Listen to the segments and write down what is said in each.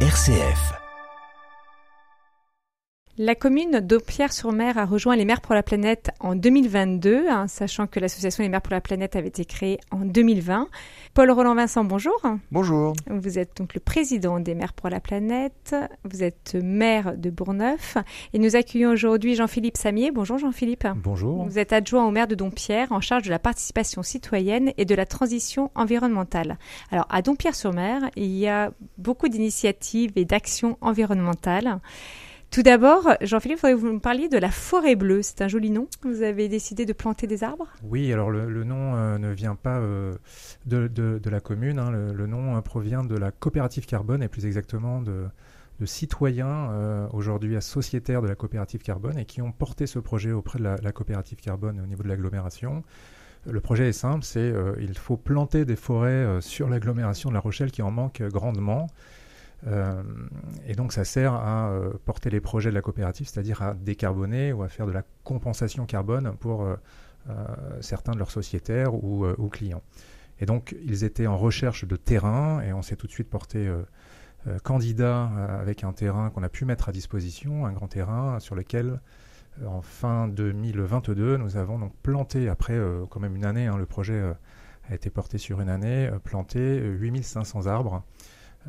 RCF. La commune d'Aupierre-sur-Mer a rejoint les Mers pour la planète en 2022, hein, sachant que l'association Les Mers pour la planète avait été créée en 2020. Paul Roland Vincent, bonjour. Bonjour. Vous êtes donc le président des Mers pour la planète. Vous êtes maire de Bourneuf et nous accueillons aujourd'hui Jean-Philippe Samier. Bonjour Jean-Philippe. Bonjour. Vous êtes adjoint au maire de Dompierre en charge de la participation citoyenne et de la transition environnementale. Alors à Dompierre-sur-Mer, il y a beaucoup d'initiatives et d'actions environnementales. Tout d'abord, Jean-Philippe, il vous me parliez de la forêt bleue. C'est un joli nom. Vous avez décidé de planter des arbres? Oui, alors le, nom euh, ne vient pas euh, de, la commune. Hein. Le, nom euh, provient de la coopérative carbone et plus exactement de, citoyens aujourd'hui sociétaires de la coopérative carbone et qui ont porté ce projet auprès de la, coopérative carbone au niveau de l'agglomération. Le projet est simple, c'est il faut planter des forêts sur l'agglomération de La Rochelle qui en manque grandement. Euh, et donc ça sert à euh, porter les projets de la coopérative, c'est-à-dire à décarboner ou à faire de la compensation carbone pour euh, certains de leurs sociétaires ou, clients. Et donc ils étaient en recherche de terrain et on s'est tout de suite porté candidat avec un terrain qu'on a pu mettre à disposition, un grand terrain sur lequel en fin 2022 nous avons donc planté, après quand même une année, hein, le projet a été porté sur une année, planté 8500 arbres.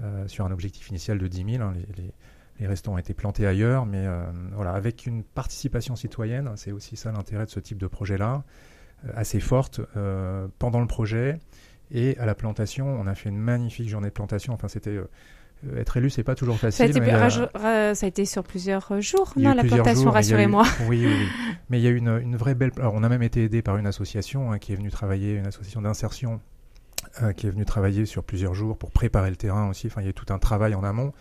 Euh, sur un objectif initial de 10 000. Hein, les, restants ont été plantés ailleurs, mais euh, voilà, avec une participation citoyenne, c'est aussi ça l'intérêt de ce type de projet-là, euh, assez forte pendant le projet et à la plantation. On a fait une magnifique journée de plantation. Enfin, c'était être élu, c'est pas toujours facile. Ça a, été, ça a été sur plusieurs jours, non, la plantation, rassurez-moi. Oui, oui, oui, Mais il y a une, une vraie belle. Alors, on a même été aidé par une association hein, qui est venue travailler, une association d'insertion euh, qui est venu travailler sur plusieurs jours pour préparer le terrain aussi. Enfin, il y a tout un travail en amont.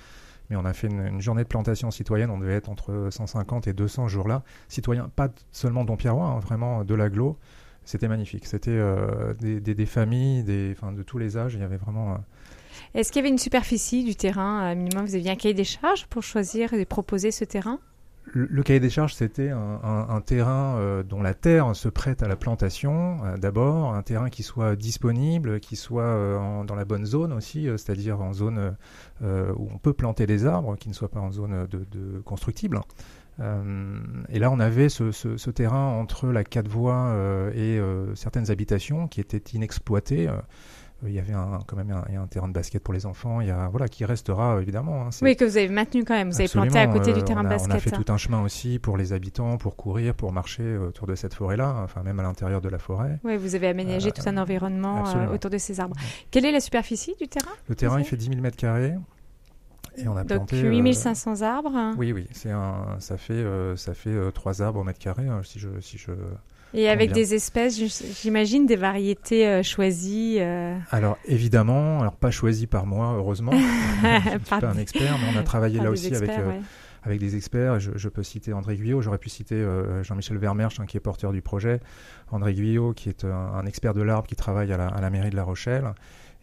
Mais on a fait une, journée de plantation citoyenne. On devait être entre 150 et 200 jours là. Citoyens, pas seulement Dompierrois, hein, vraiment de l'agglo. C'était magnifique. C'était euh, des, familles, des, enfin, de tous les âges. Il y avait vraiment. Euh, Est-ce qu'il y avait une superficie du terrain minimum? Vous aviez un cahier des charges pour choisir et proposer ce terrain? Le, cahier des charges, c'était un, terrain euh, dont la terre se prête à la plantation, euh, d'abord, un terrain qui soit disponible, qui soit euh, dans la bonne zone aussi, c'est-à-dire en zone où on peut planter des arbres, qui ne soit pas en zone de, constructible. et là, on avait ce, terrain entre la quatre voies et certaines habitations qui étaient inexploitées il y avait un, quand même un, terrain de basket pour les enfants, il y a, voilà, qui restera évidemment. Hein, oui, que vous avez maintenu quand même, vous avez planté à côté du euh, terrain de basket. On a fait tout un chemin aussi pour les habitants, pour courir, pour marcher autour de cette forêt-là, enfin même à l'intérieur de la forêt. Oui, vous avez aménagé tout un euh, environnement euh, autour de ces arbres. Quelle est la superficie du terrain Le terrain, il fait 10 000 mètres carrés. Et on a Donc 8500 arbres. Oui, oui, c'est un, ça fait, ça fait 3 arbres au mètre carré, hein, si je, si je et avec des espèces, j'imagine, des variétés euh, choisies euh. Alors évidemment, alors pas choisies par moi, heureusement. je ne suis pas un expert, mais on a travaillé là aussi avec, euh, avec des experts. Je, peux citer André Guyot, j'aurais pu citer Jean-Michel Vermersch, hein, qui est porteur du projet. André Guyot, qui est un, expert de l'arbre qui travaille à la, à la, mairie de La Rochelle.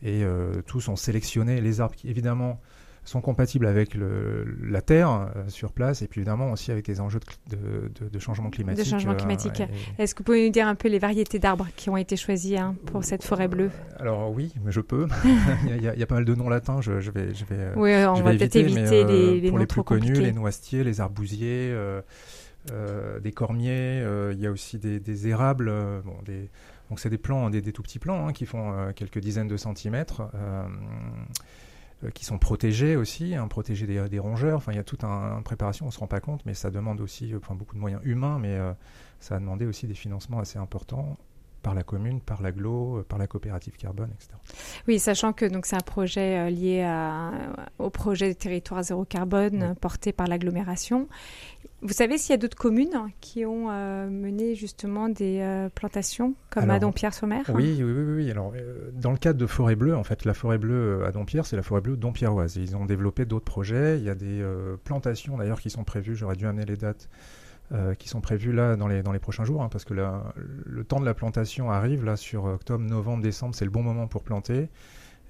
Et tous ont sélectionné les arbres qui, évidemment, sont compatibles avec le, la Terre euh, sur place et puis évidemment aussi avec les enjeux de, de, de changement climatique. De changement euh, climatique. Est-ce que vous pouvez nous dire un peu les variétés d'arbres qui ont été choisies hein, pour cette forêt bleue? Alors oui, mais je peux. il, y a, il, y a, pas mal de noms latins, je, je vais, je vais. Euh, oui, on va peut-être éviter, les, les, pour les plus connus, les noisetiers, les arbousiers. des cormiers, il y a aussi des, des érables, bon, des, donc c'est des plants, des, des, tout petits plants hein, qui font quelques dizaines de centimètres. Euh, qui sont protégés aussi, hein, protégés des, rongeurs. Enfin, il y a toute un, une préparation, on ne se rend pas compte, mais ça demande aussi euh, enfin, beaucoup de moyens humains, mais euh, ça a demandé aussi des financements assez importants par la commune, par l'aglo, par la coopérative carbone, etc. Oui, sachant que donc c'est un projet lié au projet territoire zéro carbone porté par l'agglomération vous savez s'il y a d'autres communes qui ont euh, mené justement des euh, plantations comme à Dompierre-sur-Mer oui, oui, oui, oui. Alors, euh, dans le cadre de Forêt Bleue, en fait, la Forêt Bleue à Dompierre, c'est la Forêt Bleue Dompierroise. Ils ont développé d'autres projets. Il y a des plantations d'ailleurs qui sont prévues. J'aurais dû amener les dates. qui sont prévues là dans les, dans les prochains jours, hein, parce que le temps de la plantation arrive là sur octobre, novembre, décembre, c'est le bon moment pour planter.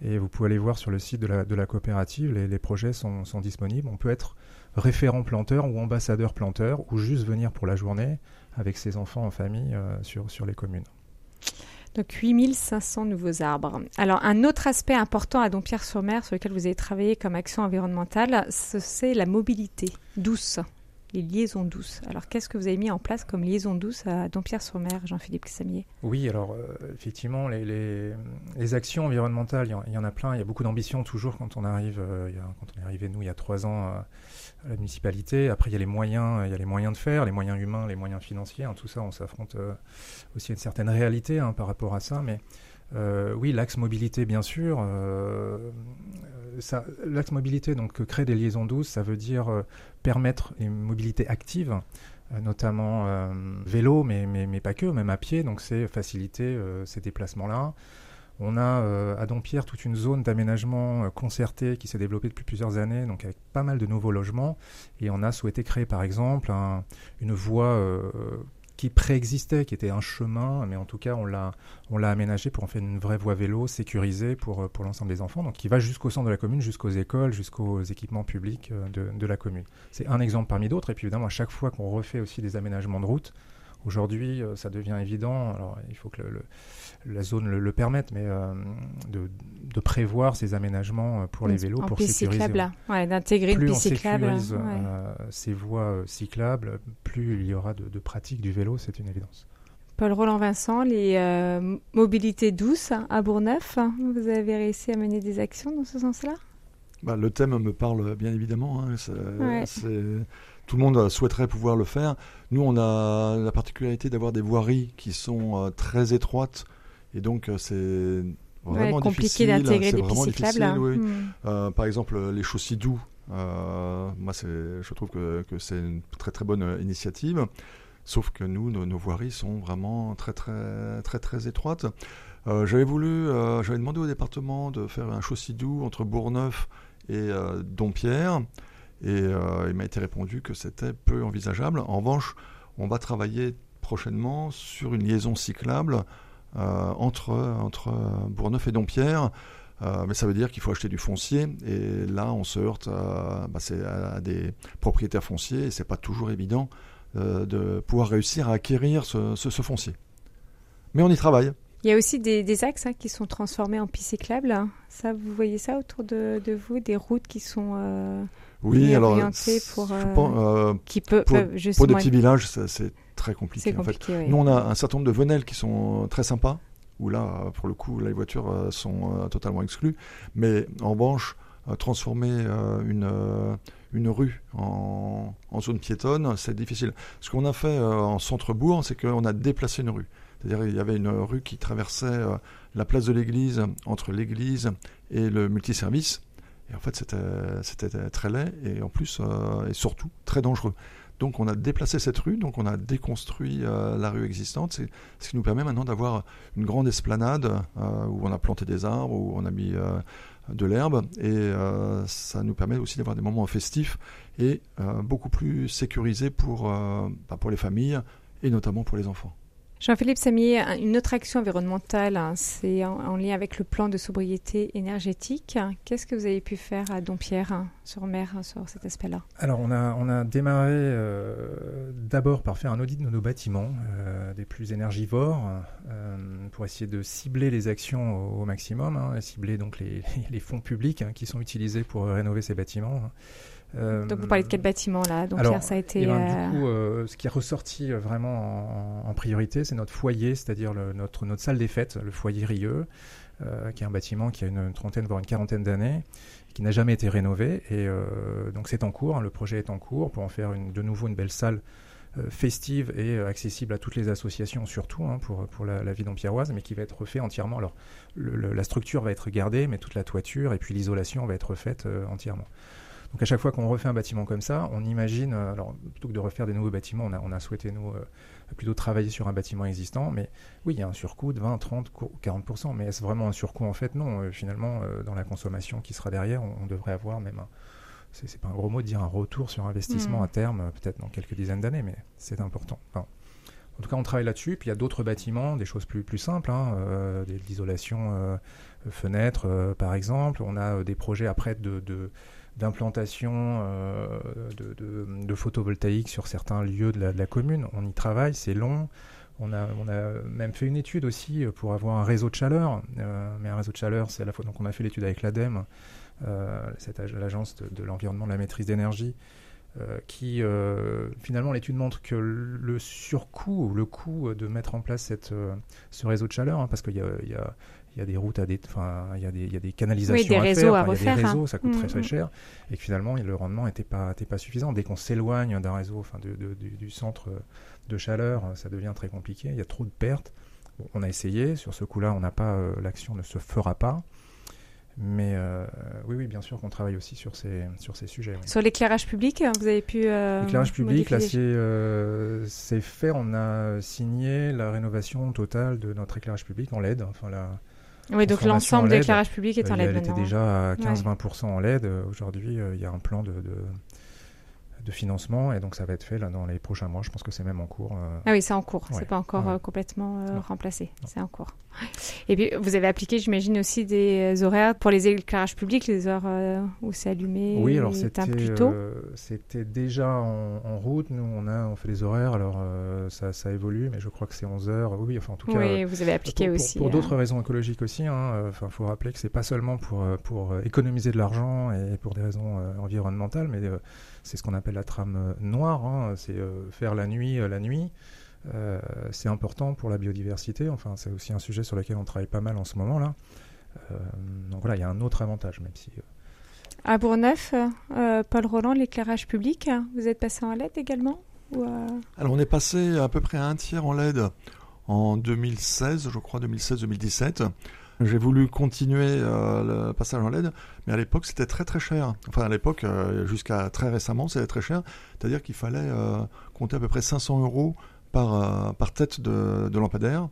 Et vous pouvez aller voir sur le site de la, coopérative, les, projets sont, sont, disponibles. On peut être référent planteur ou ambassadeur planteur ou juste venir pour la journée avec ses enfants en famille euh, sur, sur les communes. Donc 8500 nouveaux arbres. Alors un autre aspect important à Dompierre-sur-Mer sur lequel vous avez travaillé comme action environnementale, c'est la mobilité douce, les liaisons douces. Alors qu'est-ce que vous avez mis en place comme liaison douce à Dompierre-sur-Mer, Jean-Philippe Samier Oui, alors euh, effectivement, les, actions environnementales, il y, en a plein, il y a beaucoup d'ambition toujours quand on arrive, euh, quand on est arrivé nous il y a trois ans euh, à la municipalité. Après, il y a les moyens, il y a les moyens de faire, les moyens humains, les moyens financiers. Hein, tout ça, on s'affronte aussi à une certaine réalité hein, par rapport à ça. Mais oui, l'axe mobilité, bien sûr. L'axe mobilité, donc créer des liaisons douces, ça veut dire permettre une mobilité active notamment vélo, mais, mais, pas que, même à pied. Donc c'est faciliter ces déplacements-là. On a euh, à Dompierre toute une zone d'aménagement euh, concertée qui s'est développée depuis plusieurs années, donc avec pas mal de nouveaux logements. Et on a souhaité créer par exemple une voie euh, qui préexistait, qui était un chemin, mais en tout cas on l'a on l'a aménagé pour en faire une vraie voie vélo sécurisée pour pour l'ensemble des enfants, donc qui va jusqu'au centre de la commune, jusqu'aux écoles, jusqu'aux équipements publics de, de la commune. C'est un exemple parmi d'autres, et puis évidemment à chaque fois qu'on refait aussi des aménagements de route, Aujourd'hui, euh, ça devient évident. Alors, il faut que la zone le, permette, mais euh, de, prévoir ces aménagements euh, pour les vélos, pour sécuriser. Ouais, d'intégrer une piste cyclable. Plus ces voies cyclables, plus il y aura de, de pratique du vélo, c'est une évidence. Paul Roland Vincent, les mobilités douces à Bourgneuf, vous avez réussi à mener des actions dans ce sens-là? Bah, Le thème me parle bien évidemment. Hein. C'est tout le monde souhaiterait pouvoir le faire. Nous, on a la particularité d'avoir des voiries qui sont euh, très étroites et donc euh, c'est vraiment compliqué d'intégrer des pistes cyclables. Hmm. Euh, par exemple, les chaussées doux. moi, je trouve que, c'est une très très bonne initiative. Sauf que nous, nos, voiries sont vraiment très très très très étroites. j'avais voulu, j'avais demandé au département de faire un chaussée doux entre Bourgneuf et Dompierre. Et euh, il m'a été répondu que c'était peu envisageable. En revanche, on va travailler prochainement sur une liaison cyclable euh, entre, entre Bourneuf et Dompierre. Euh, mais ça veut dire qu'il faut acheter du foncier et là on se heurte à, bah, à des propriétaires fonciers et c'est pas toujours évident de pouvoir réussir à acquérir ce, ce, foncier. Mais on y travaille. Il y a aussi des, axes hein, qui sont transformés en pistes cyclables. Ça, vous voyez ça autour de, de vous, des routes qui sont oui, alors pour, euh, euh, qui peut, pour, des petits villages, c'est très compliqué. en fait. Nous, on a un certain nombre de venelles qui sont très sympas, où là, pour le coup, les voitures euh, sont totalement exclues. Mais en revanche, transformer une, une rue en, en zone piétonne, c'est difficile. Ce qu'on a fait en centre-bourg, c'est qu'on a déplacé une rue. C'est-à-dire il y avait une rue qui traversait la place de l'église, entre l'église et le multiservice. Et en fait, c'était très laid et en plus, euh, et surtout, très dangereux. Donc on a déplacé cette rue, donc on a déconstruit euh, la rue existante, ce qui nous permet maintenant d'avoir une grande esplanade euh, où on a planté des arbres, où on a mis de l'herbe, et ça nous permet aussi d'avoir des moments festifs et beaucoup plus sécurisés pour, bah, pour les familles et notamment pour les enfants. Jean-Philippe Samier, une autre action environnementale, hein, c'est en, lien avec le plan de sobriété énergétique. Qu'est-ce que vous avez pu faire à Dompierre hein, sur mer hein, sur cet aspect-là? Alors, on a, démarré euh, d'abord par faire un audit de nos bâtiments, euh, des plus énergivores, euh, pour essayer de cibler les actions au, maximum, cibler donc les, les fonds publics qui sont utilisés pour rénover ces bâtiments. Euh, Donc vous parlez de quel bâtiment là? Donc ça a été. Eh ben, du euh, coup, euh, ce qui est ressorti vraiment en, priorité, c'est notre foyer, c'est-à-dire notre, notre salle des fêtes, le foyer Rieux, qui est un bâtiment qui a une, trentaine voire une quarantaine d'années, qui n'a jamais été rénové. Et donc c'est en cours, hein, le projet est en cours pour en faire une, de nouveau une belle salle festive et accessible à toutes les associations surtout hein, pour, pour la, la vie d'Empierroise, mais qui va être refait entièrement. Alors la structure va être gardée, mais toute la toiture et puis l'isolation va être refaite entièrement. Donc à chaque fois qu'on refait un bâtiment comme ça, on imagine, euh, alors plutôt que de refaire des nouveaux bâtiments, on a, souhaité nous euh, plutôt travailler sur un bâtiment existant, mais oui, il y a un surcoût de 20, 30, 40%, mais est-ce vraiment un surcoût? En fait Non, euh, finalement, dans la consommation qui sera derrière, on, devrait avoir même un, c'est pas un gros mot de dire un retour sur investissement mmh. à terme, peut-être dans quelques dizaines d'années, mais c'est important. en tout cas, on travaille là-dessus. Puis il y a d'autres bâtiments, des choses plus, plus simples, hein, d'isolation fenêtres, par exemple. On a des projets après de, de d'implantation euh, de, de, photovoltaïque sur certains lieux de la, commune. On y travaille, c'est long. On a, même fait une étude aussi pour avoir un réseau de chaleur. mais un réseau de chaleur, c'est à la fois. Donc, on a fait l'étude avec l'ADEME, l'agence de, de l'environnement de la maîtrise d'énergie, euh, qui euh, finalement l'étude montre que le surcoût ou le coût de mettre en place cette, euh, ce réseau de chaleur, hein, parce qu'il y a, y, a, y a, des routes à des, enfin il y a des, y a des canalisations des à réseaux faire, à refaire, y a des hein. réseaux, ça coûte très Mm, très mm. cher, et que finalement le rendement n'était pas, était pas suffisant. Dès qu'on s'éloigne d'un réseau, enfin de, de- du, du centre de chaleur, ça devient très compliqué. Il y a trop de pertes. Bon, on a essayé. Sur ce coup-là, on n'a pas, euh, l'action ne se fera pas. Mais euh, oui, oui, bien sûr qu'on travaille aussi sur ces, sur ces sujets. oui. Sur l'éclairage public, vous avez pu. euh, L'éclairage public, là, c'est euh, fait. On a signé la rénovation totale de notre éclairage public en LED. Enfin, la, Oui, donc l'ensemble en de l'éclairage public est en euh, LED elle était déjà à Ouais. 15-20% en LED. Euh, Aujourd'hui, il y a un plan de, de, de financement et donc ça va être fait là, dans les prochains mois. Je pense que c'est même en cours. euh. Ah oui, c'est en cours. Ouais. C'est pas encore Ouais. euh, complètement euh, remplacé. C'est en cours. Et puis, vous avez appliqué, j'imagine, aussi des euh, horaires pour les éclairages publics, les heures euh, où c'est allumé. Oui, alors c'était euh, c'était déjà en, en route. Nous, on a on fait les horaires. Alors euh, ça, ça évolue, mais je crois que c'est 11 heures. Oui, enfin en tout cas. oui, vous avez appliqué pour, aussi. Pour, euh, d'autres raisons écologiques aussi. Hein. Enfin, faut rappeler que c'est pas seulement pour pour économiser de l'argent et pour des raisons environnementales, mais c'est ce qu'on appelle la trame noire. hein. C'est faire la nuit la nuit. Euh, c'est important pour la biodiversité. Enfin, c'est aussi un sujet sur lequel on travaille pas mal en ce moment là. Euh, donc voilà, il y a un autre avantage, même si. euh, À Bourgneuf, euh, Paul Roland, l'éclairage public, vous êtes passé en LED également ou, euh, Alors on est passé à peu près à un tiers en LED en 2016, je crois 2016-2017. J'ai voulu continuer euh, le passage en LED, mais à l'époque c'était très très cher. Enfin à l'époque, euh, jusqu'à très récemment, c'était très cher. C'est-à-dire qu'il fallait euh, compter à peu près 500 euros par, euh, par tête de, de lampadaire.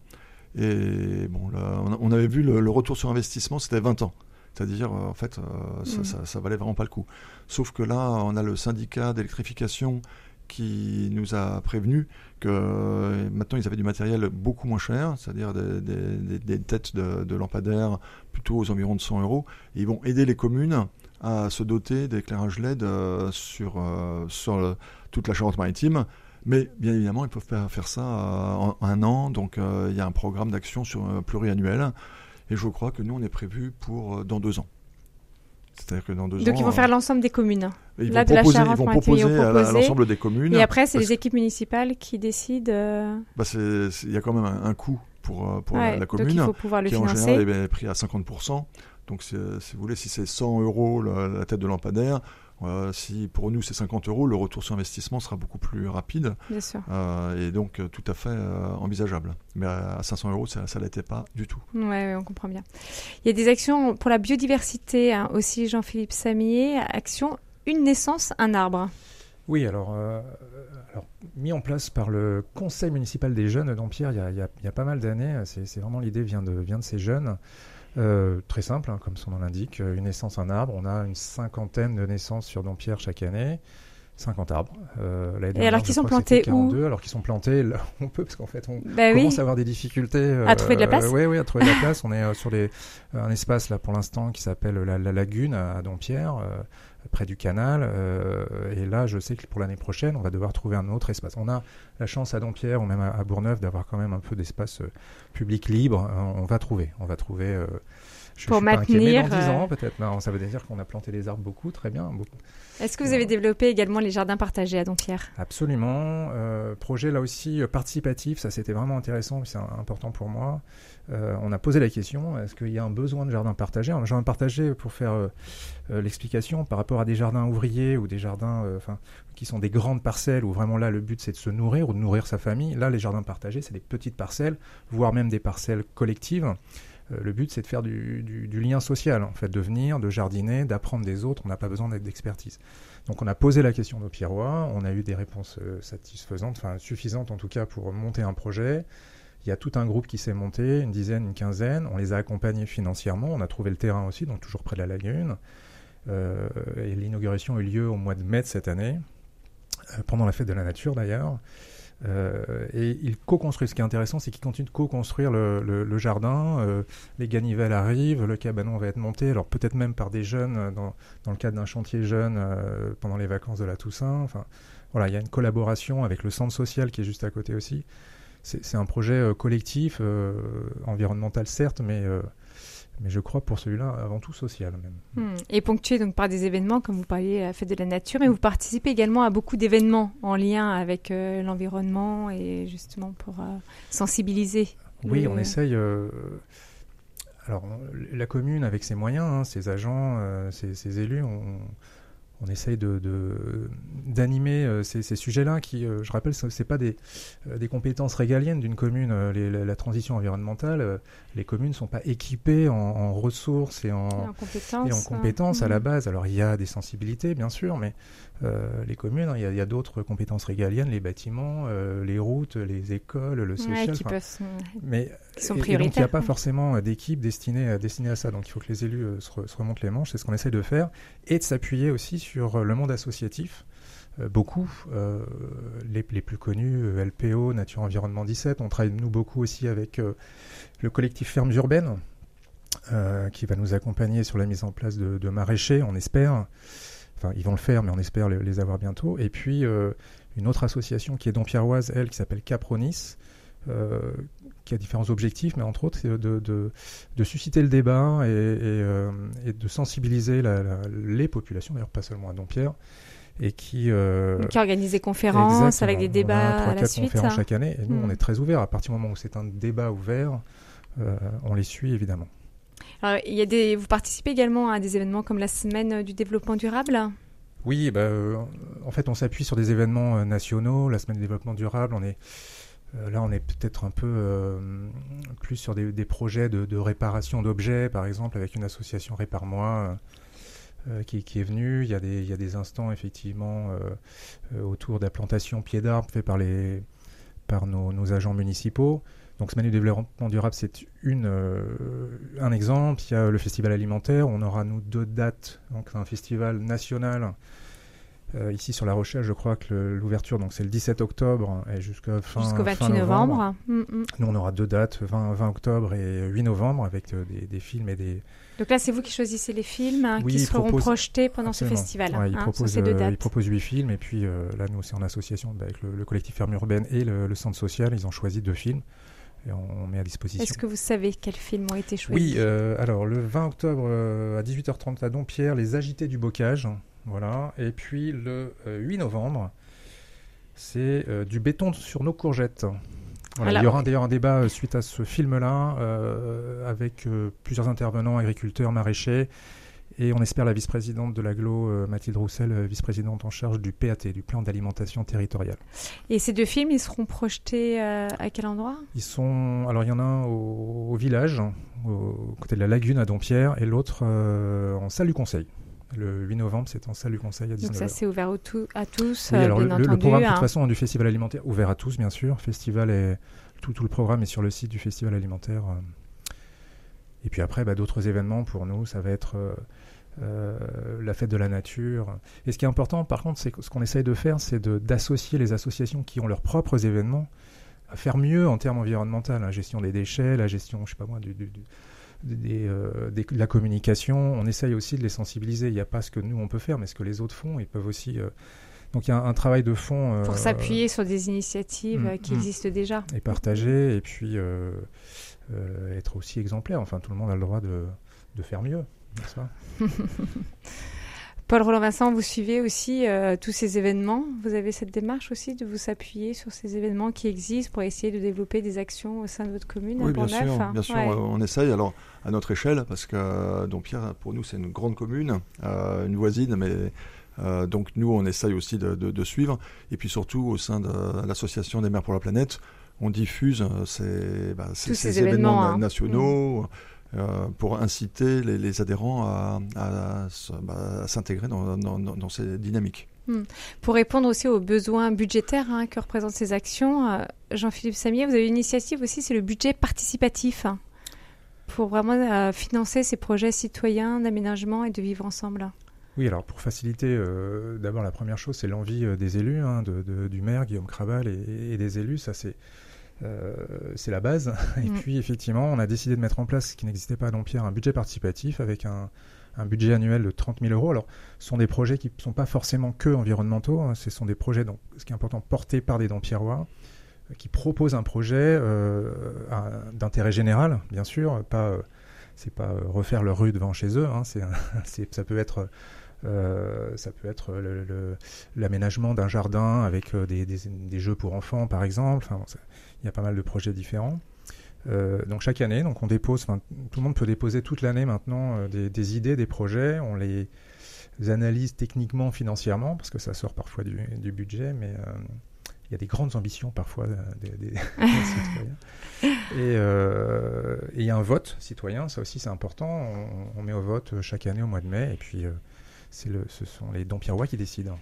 Et bon, là, on, avait vu le, le retour sur investissement, c'était 20 ans. C'est-à-dire, euh, en fait, euh, ça, Mhm. ça, ça valait vraiment pas le coup. Sauf que là, on a le syndicat d'électrification qui nous a prévenu que maintenant ils avaient du matériel beaucoup moins cher, c'est-à-dire des, des- des- des têtes de, de lampadaires plutôt aux environs de 100 euros. Et ils vont aider les communes à se doter d'éclairage LED sur, sur le- toute la Charente-Maritime. Mais bien évidemment, ils peuvent pas faire ça euh, en un an. Donc euh, il y a un programme d'action euh, pluriannuel. Et je crois que nous, on est prévu pour dans deux ans. C'est-à-dire que dans deux Donc ans, ils vont faire l'ensemble des communes. ils là, vont de la proposer, ils vont proposer vont à proposer. l'ensemble des communes. Et après, c'est les équipes municipales qui décident. bah, il y a quand même un, un coût pour, pour la- ouais, la, donc commune, il faut pouvoir le qui en financer. général est pris à 50%. Donc, si vous voulez, si c'est 100 euros la, la tête de lampadaire, euh, si pour nous c'est 50 euros, le retour sur investissement sera beaucoup plus rapide Bien sûr. euh, et donc euh, tout à fait euh, envisageable. Mais à, à 500 euros, ça ne l'était pas du tout. Ouais, ouais, on comprend bien. Il y a des actions pour la biodiversité hein, aussi, Jean-Philippe Samier. Action Une naissance, un arbre. Oui, alors, euh, alors, mis en place par le Conseil municipal des jeunes d'Ampierre il y a, il y a- il y a pas mal d'années. C'est c'est vraiment l'idée vient de, vient de ces jeunes. Euh, très simple, hein, comme son nom l'indique, euh, une naissance, un arbre. On a une cinquantaine de naissances sur Dampierre chaque année. 50 arbres. Euh, dernière, alors qu'ils sont plantés où 42, Alors qu'ils sont plantés là où on peut, parce qu'en fait, on Bah oui. commence à avoir des difficultés. euh, À trouver de la place Oui, oui, à trouver de la place. On est euh, sur les, un espace là pour l'instant qui s'appelle la, la Lagune à Dampierre, euh, près du canal. euh, et là, je sais que pour l'année prochaine, on va devoir trouver un autre espace. On a la chance à Dampierre ou même à, à Bourgneuf d'avoir quand même un peu d'espace euh, public libre. Euh, on va trouver. On va trouver. Euh, je, Pour je suis pas inquiet, mais maintenir, dans 10 euh, ans peut-être. Non, ça veut dire qu'on a planté les arbres beaucoup, très bien. Beaucoup. Est-ce que vous avez développé également les jardins partagés à Dompierre? Absolument. Euh, projet là aussi euh, participatif, ça c'était vraiment intéressant, c'est important pour moi. Euh, on a posé la question est-ce qu'il y a un besoin de jardin partagé Un jardin partagé, pour faire euh, euh, l'explication, par rapport à des jardins ouvriers ou des jardins euh, enfin, qui sont des grandes parcelles où vraiment là le but c'est de se nourrir ou de nourrir sa famille. Là, les jardins partagés, c'est des petites parcelles, voire même des parcelles collectives. Euh, le but, c'est de faire du, lien social, en fait, de venir, de jardiner, d'apprendre des autres. On n'a pas besoin d'être d'expertise. Donc, on a posé la question aux Pierrois. On a eu des réponses euh, satisfaisantes, enfin suffisantes en tout cas pour monter un projet. Il y a tout un groupe qui s'est monté, une dizaine, une quinzaine. On les a accompagnés financièrement. On a trouvé le terrain aussi, donc toujours près de la lagune. Euh, et l'inauguration a eu lieu au mois de mai de cette année, pendant la fête de la nature d'ailleurs. Euh, et ils co-construisent. Ce qui est intéressant, c'est qu'ils continuent de co-construire le, le- le jardin. Euh, les ganivelles arrivent, le cabanon va être monté, alors peut-être même par des jeunes, euh, dans, dans le cadre d'un chantier jeune euh, pendant les vacances de la Toussaint. Enfin, voilà, il y a une collaboration avec le centre social qui est juste à côté aussi. c'est un projet collectif, environnemental certes, mais mais je crois pour celui-là avant tout social même. Hmm. Et ponctué donc par des événements comme vous parliez à la fête de la nature, et vous participez également à beaucoup d'événements en lien avec l'environnement et justement pour sensibiliser. Oui, on essaye. alors la commune avec ses moyens, hein, ses agents, ses, ses, élus, on, on essaye de, d'animer euh, ces, sujets-là qui, euh, je rappelle, ce n'est pas des, euh, des compétences régaliennes d'une commune. la, transition environnementale, les communes ne sont pas équipées en, ressources et en, compétences, à la mmh. base. Alors il y a des sensibilités, bien sûr, mais euh, les communes. Hein. Il y a, d'autres compétences régaliennes, les bâtiments, euh, les routes, les écoles, le social. qui peuvent, mais sont et, donc il n'y a pas forcément euh, d'équipe destinée, à ça. Donc il faut que les élus se, remontent les manches. C'est ce qu'on essaie de faire et de s'appuyer aussi sur le monde associatif. beaucoup, les, les, plus connus, LPO, Nature Environnement 17. On travaille nous beaucoup aussi avec le collectif Fermes Urbaines, qui va nous accompagner sur la mise en place de, de maraîchers, on espère. Enfin, ils vont le faire, mais on espère les, avoir bientôt. Et puis, euh, une autre association qui est Dompierroise, elle, qui s'appelle Capronis, euh, qui a différents objectifs, mais entre autres, c'est de, de, susciter le débat et, euh, de sensibiliser les populations, d'ailleurs pas seulement à Dompierre, et qui, qui organise des conférences avec des débats à la suite. conférences chaque année, et nous, on hmm. est très ouverts. À partir du moment où c'est un débat ouvert, on les suit évidemment il y a des, vous participez également à des événements comme la semaine du développement durable Oui, bah, euh, en fait, on s'appuie sur des événements euh, nationaux. La semaine du développement durable, euh, là, on est peut-être un peu plus sur des, projets de, réparation d'objets, par exemple, avec une association Répare-moi. Qui, est venue. Il y, a des, instants effectivement autour de la plantation pied d'arbre fait par, les, par nos agents municipaux. Donc Semaine du développement durable, c'est une, euh, un exemple. Il y a le festival alimentaire. On aura, nous, deux dates. Donc un festival national. Euh, ici sur La Rochelle, je crois que l'ouverture, donc c'est le 17 octobre et jusqu'à fin, Jusqu'au 28 novembre. Mm, mm. Nous, on aura deux dates, 20, 20 octobre et 8 novembre, avec euh, des, films et des. Donc là, c'est vous qui choisissez les films hein, qui seront projetés pendant ce festival. Ouais, ils, hein, proposent, ils, proposent, 8 films et puis là, nous, c'est en association avec le, collectif Ferme Urbaine et le, le centre social. Ils ont choisi deux films et on, met à disposition. Est-ce que vous savez quels films ont été choisis? Oui, euh, alors le 20 octobre euh, à 18h30 à Dompierre, Les Agités du Bocage. Voilà. Et puis le 8 euh, novembre, c'est Du béton sur nos courgettes. il y aura d'ailleurs un débat suite à ce film-là avec plusieurs intervenants, agriculteurs, maraîchers et on espère la vice-présidente de l'aglo, euh, Mathilde Roussel, euh, vice-présidente en charge du PAT, du plan d'alimentation territoriale. Et ces deux films, ils seront projetés euh, à quel endroit? Ils sont. Alors, il y en a un au, village, au côté de la lagune à Dompierre, et l'autre en salle du conseil. Le 8 novembre, c'est en salle du conseil à 19h. Donc ça, c'est ouvert à tous, oui, alors le, programme, de toute hein. façon, du festival alimentaire, ouvert à tous, bien sûr. Festival est, tout, tout le programme est sur le site du festival alimentaire. Et puis après, bah, d'autres événements pour nous, ça va être euh, euh, la fête de la nature. Et ce qui est important, par contre, c'est que ce qu'on essaye de faire, c'est d'associer les associations qui ont leurs propres événements à faire mieux en termes environnementaux, la gestion des déchets, la gestion, je sais pas moi, du, euh, des, de la communication. On essaye aussi de les sensibiliser. Il n'y a pas ce que nous on peut faire, mais ce que les autres font. Ils peuvent aussi. donc il y a un, travail de fond. Pour s'appuyer sur des initiatives mm, qui mm. existent déjà. Et partager. Et puis. Euh, être aussi exemplaire. Enfin, tout le monde a le droit de, de faire mieux, Paul Roland Vincent, vous suivez aussi euh, tous ces événements? Vous avez cette démarche aussi de vous appuyer sur ces événements qui existent pour essayer de développer des actions au sein de votre commune Oui, bien sûr, bien sûr on essaye. Alors, à notre échelle, parce que euh, Dompierre, pour nous, c'est une grande commune, une voisine, mais donc nous, on essaye aussi de, de, suivre. Et puis surtout, au sein de l'association des maires pour la planète, on diffuse euh, ces, bah, ces, événements, hein. nationaux. Mm. Euh, pour inciter les, adhérents à, bah, s'intégrer dans, ces dynamiques. Mm. Pour répondre aussi aux besoins budgétaires hein, que représentent ces actions, euh, Jean-Philippe Samier, vous avez une initiative aussi, c'est le budget participatif hein, pour vraiment financer ces projets citoyens d'aménagement et de vivre ensemble. Oui, alors pour faciliter, d'abord la première chose, c'est l'envie des élus, de, du maire Guillaume Crabal et, et des élus. Ça, c'est euh, c'est la base. Et mm. puis, effectivement, on a décidé de mettre en place, ce qui n'existait pas à Dompierre, un budget participatif avec un, budget annuel de 30 000 euros. Alors, ce sont des projets qui ne sont pas forcément que environnementaux. Hein. ce sont des projets, donc, ce qui est important, portés par des Dompierrois. qui propose un projet d'intérêt général, bien sûr, pas c'est pas refaire leur rue devant chez eux, hein, ça peut être ça peut être l'aménagement d'un jardin avec des, des, jeux pour enfants, par exemple. Enfin, il y a pas mal de projets différents. Euh, donc chaque année, donc on dépose, tout le monde peut déposer toute l'année maintenant euh, des, idées, des projets. On les analyse techniquement, financièrement, parce que ça sort parfois du, budget, mais euh, il y a des grandes ambitions parfois des, citoyens. Et il y a un vote citoyen, ça aussi c'est important. On, met au vote chaque année au mois de mai, et puis c'est le, ce sont les dons Pierrois qui décident.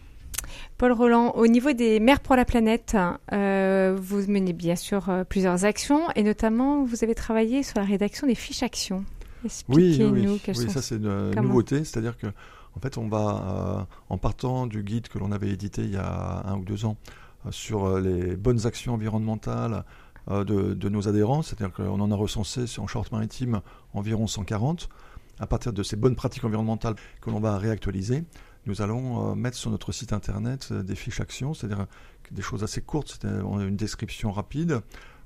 Paul Roland, au niveau des maires pour la planète, euh, vous menez bien sûr euh, plusieurs actions et notamment vous avez travaillé sur la rédaction des fiches actions. Expliquez-nous oui, oui, ça c'est une nouveauté, c'est-à-dire que en fait on va, euh, en partant du guide que l'on avait édité il y a un ou deux ans sur les bonnes actions environnementales de, de, nos adhérents, c'est-à-dire qu'on en a recensé en Charente-Maritime environ 140, à partir de ces bonnes pratiques environnementales que l'on va réactualiser nous allons euh, mettre sur notre site internet euh, des fiches actions, c'est-à-dire des choses assez courtes, c'est-à-dire une description rapide,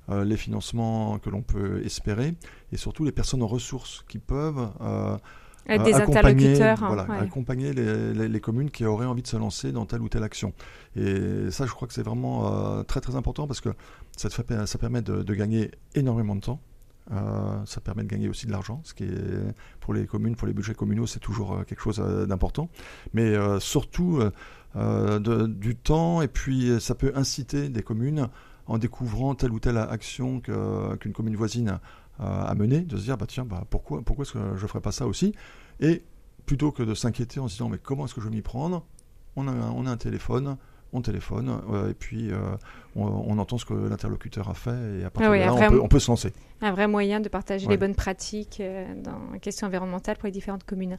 euh, les financements que l'on peut espérer, et surtout les personnes en ressources qui peuvent des accompagner, voilà, accompagner les, les, communes qui auraient envie de se lancer dans telle ou telle action. Et ça, je crois que c'est vraiment très très important parce que ça, fait, ça permet de, de, gagner énormément de temps. Euh, ça permet de gagner aussi de l'argent, ce qui est pour les communes, pour les budgets communaux, c'est toujours euh, quelque chose euh, d'important. Mais surtout du temps, et puis ça peut inciter des communes en découvrant telle ou telle action qu'une commune voisine a menée, de se dire bah tiens bah pourquoi est-ce que je ne ferais pas ça aussi? Et plutôt que de s'inquiéter en se disant mais comment est-ce que je vais m'y prendre? On a un téléphone, on téléphone et puis euh, on, entend ce que l'interlocuteur a fait et à partir ah de là, on peut, se lancer. Un vrai moyen de partager les bonnes pratiques euh, dans les questions environnementales pour les différentes communes.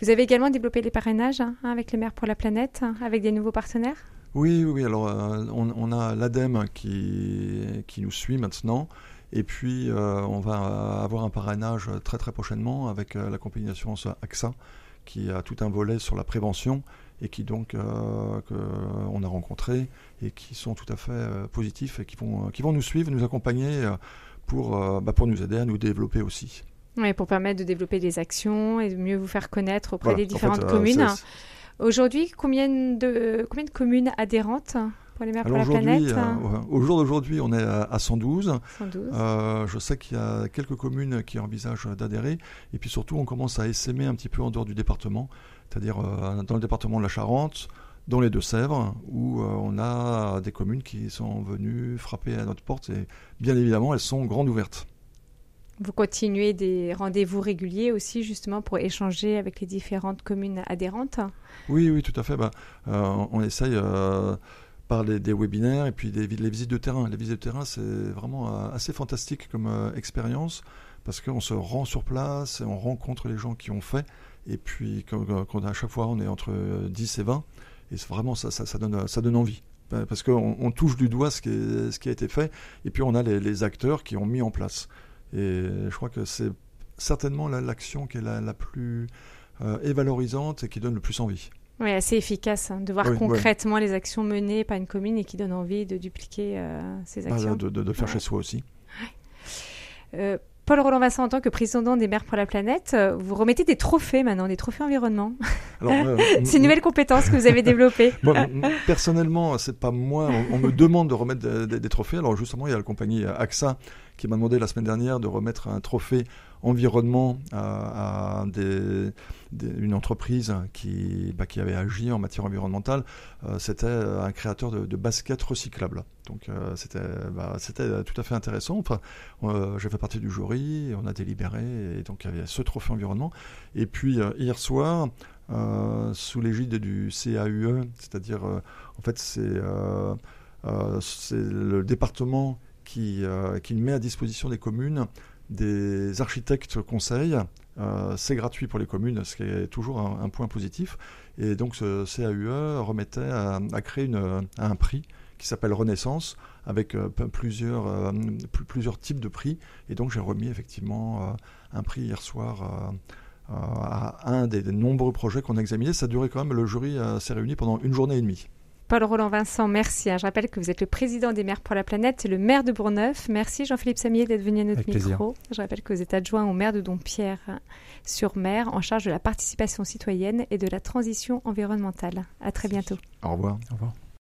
Vous avez également développé les parrainages hein, avec les maires pour la planète, hein, avec des nouveaux partenaires? Oui, oui, alors euh, on, a l'ADEME qui, qui nous suit maintenant. Et puis, on va avoir un parrainage très très prochainement avec la compagnie d'assurance AXA qui a tout un volet sur la prévention et qui donc euh, on a rencontrés et qui sont tout à fait euh, positifs et qui vont, qui vont nous suivre, nous accompagner euh, pour, bah, pour nous aider à nous développer aussi. Oui, pour permettre de développer des actions et de mieux vous faire connaître auprès des différentes communes. Aujourd'hui, combien de, combien de communes adhérentes pour les maires pour la planète Au jour d'aujourd'hui, on est à, 112. 112. je sais qu'il y a quelques communes qui envisagent d'adhérer. Et puis surtout, on commence à essaimer un petit peu en dehors du département c'est-à-dire euh, dans le département de la Charente, dans les Deux-Sèvres, où euh, on a des communes qui sont venues frapper à notre porte et bien évidemment, elles sont grandes ouvertes. Vous continuez des rendez-vous réguliers aussi, justement, pour échanger avec les différentes communes adhérentes? Oui, oui, tout à fait. Bah, euh, on essaye par des, webinaires et puis des, les visites de terrain. Les visites de terrain, c'est vraiment assez fantastique comme expérience parce qu'on se rend sur place et on rencontre les gens qui ont fait. Et puis, quand, à chaque fois, on est entre 10 et 20, et vraiment, ça, ça, donne, ça donne envie. Parce qu'on on touche du doigt ce qui, ce qui a été fait, et puis on a les, acteurs qui ont mis en place. Et je crois que c'est certainement l'action qui est la, plus euh, évalorisante et qui donne le plus envie. Oui, assez efficace hein, de voir concrètement les actions menées par une commune et qui donne envie de dupliquer euh, ces bah, actions. de, de, faire chez soi aussi. Euh, Paul Roland Vincent, en tant que président des Mers pour la planète, euh, vous remettez des trophées maintenant, des trophées environnement. Euh, c'est une nouvelle compétence que vous avez développée. personnellement, c'est pas moi. On, me demande de remettre des, trophées. Alors justement, il y a la compagnie AXA qui m'a demandé la semaine dernière de remettre un trophée environnement à, une entreprise qui, bah, qui avait agi en matière environnementale. Euh, c'était un créateur de, baskets recyclables. Donc euh, c'était bah, c'était tout à fait intéressant. Enfin, euh, j'ai fait partie du jury, on a délibéré, et donc il y avait ce trophée environnement. Et puis hier soir, sous l'égide du CAUE, c'est-à-dire en fait c'est c'est le département qui, qui met à disposition des communes des architectes conseils. Euh, c'est gratuit pour les communes, ce qui est toujours un, point positif. Et donc ce CAUE remettait à, créer un prix qui s'appelle Renaissance, avec euh, plusieurs, euh, plusieurs types de prix. Et donc j'ai remis effectivement un prix hier soir à un des, nombreux projets qu'on a examinés. Ça a duré quand même, le jury s'est réuni pendant une journée et demie. Paul Roland Vincent, merci. Hein. Je rappelle que vous êtes le président des maires pour la planète et le maire de Bourneuf. Merci Jean-Philippe Samier d'être venu à notre micro. Je rappelle que vous êtes adjoint au maire de Dompierre sur mer en charge de la participation citoyenne et de la transition environnementale. À très bientôt. Au revoir. Au revoir.